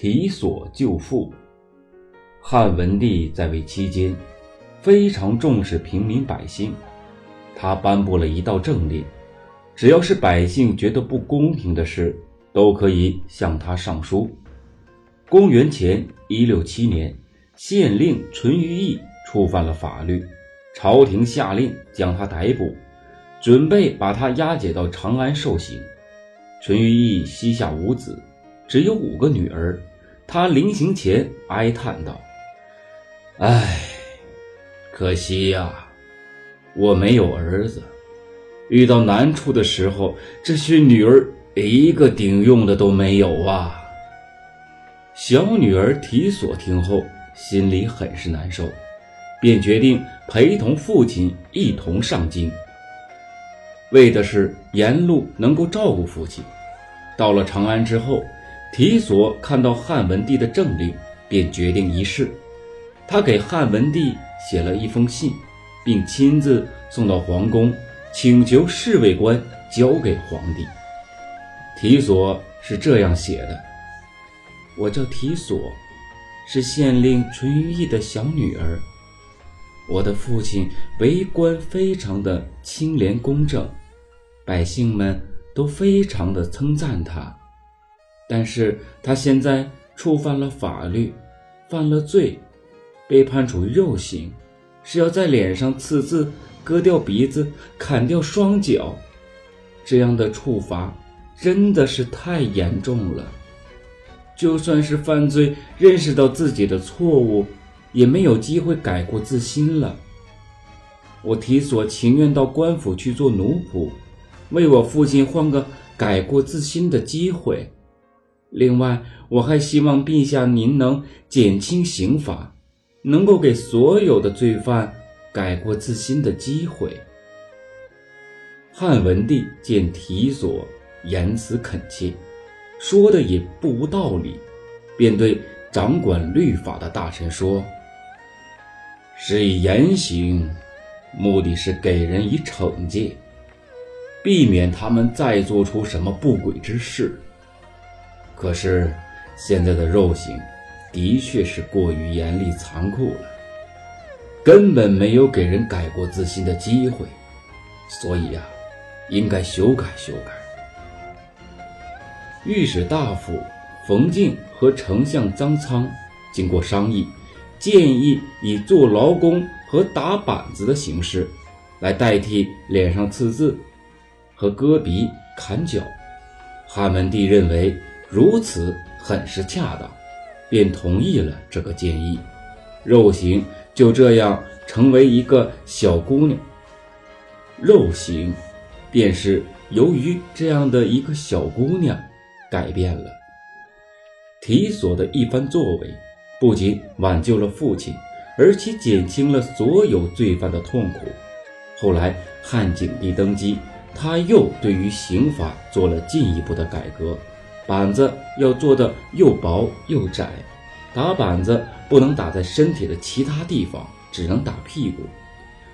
提索救父。汉文帝在位期间，非常重视平民百姓，他颁布了一道政令：只要是百姓觉得不公平的事，都可以向他上书。公元前一六七年，县令淳于意触犯了法律，朝廷下令将他逮捕，准备把他押解到长安受刑。淳于意膝下无子，只有五个女儿。他临行前哀叹道：“唉，可惜呀，我没有儿子。遇到难处的时候，这些女儿一个顶用的都没有啊。”小女儿提索听后，心里很是难受，便决定陪同父亲一同上京。为的是沿路能够照顾父亲。到了长安之后，提索看到汉文帝的政令，便决定一试。他给汉文帝写了一封信，并亲自送到皇宫，请求侍卫官交给皇帝。提索是这样写的：“我叫提索，是县令淳于意的小女儿。我的父亲为官非常的清廉公正，百姓们都非常的称赞他。但是他现在触犯了法律，犯了罪，被判处肉刑，是要在脸上刺字、割掉鼻子、砍掉双脚。这样的处罚真的是太严重了。就算是犯罪，认识到自己的错误。”也没有机会改过自新了。我提索情愿到官府去做奴仆，为我父亲换个改过自新的机会。另外，我还希望陛下您能减轻刑罚，能够给所有的罪犯改过自新的机会。汉文帝见提索言辞恳切，说的也不无道理，便对掌管律法的大臣说。是以严刑，目的是给人以惩戒，避免他们再做出什么不轨之事。可是现在的肉刑的确是过于严厉残酷了，根本没有给人改过自新的机会，所以呀，应该修改修改。御史大夫冯敬和丞相张苍经过商议。建议以做劳工和打板子的形式，来代替脸上刺字和割鼻砍脚。汉文帝认为如此很是恰当，便同意了这个建议。肉刑就这样成为一个小姑娘。肉刑便是由于这样的一个小姑娘改变了提索的一番作为。不仅挽救了父亲，而且减轻了所有罪犯的痛苦。后来汉景帝登基，他又对于刑法做了进一步的改革，板子要做的又薄又窄，打板子不能打在身体的其他地方，只能打屁股，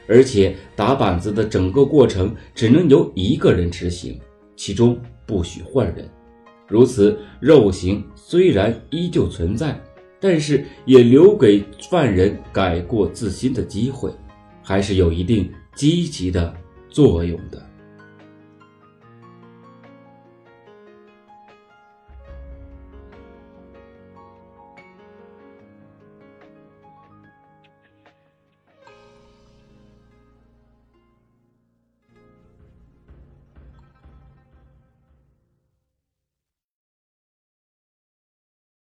而且打板子的整个过程只能由一个人执行，其中不许换人。如此，肉刑虽然依旧存在。但是也留给犯人改过自新的机会，还是有一定积极的作用的。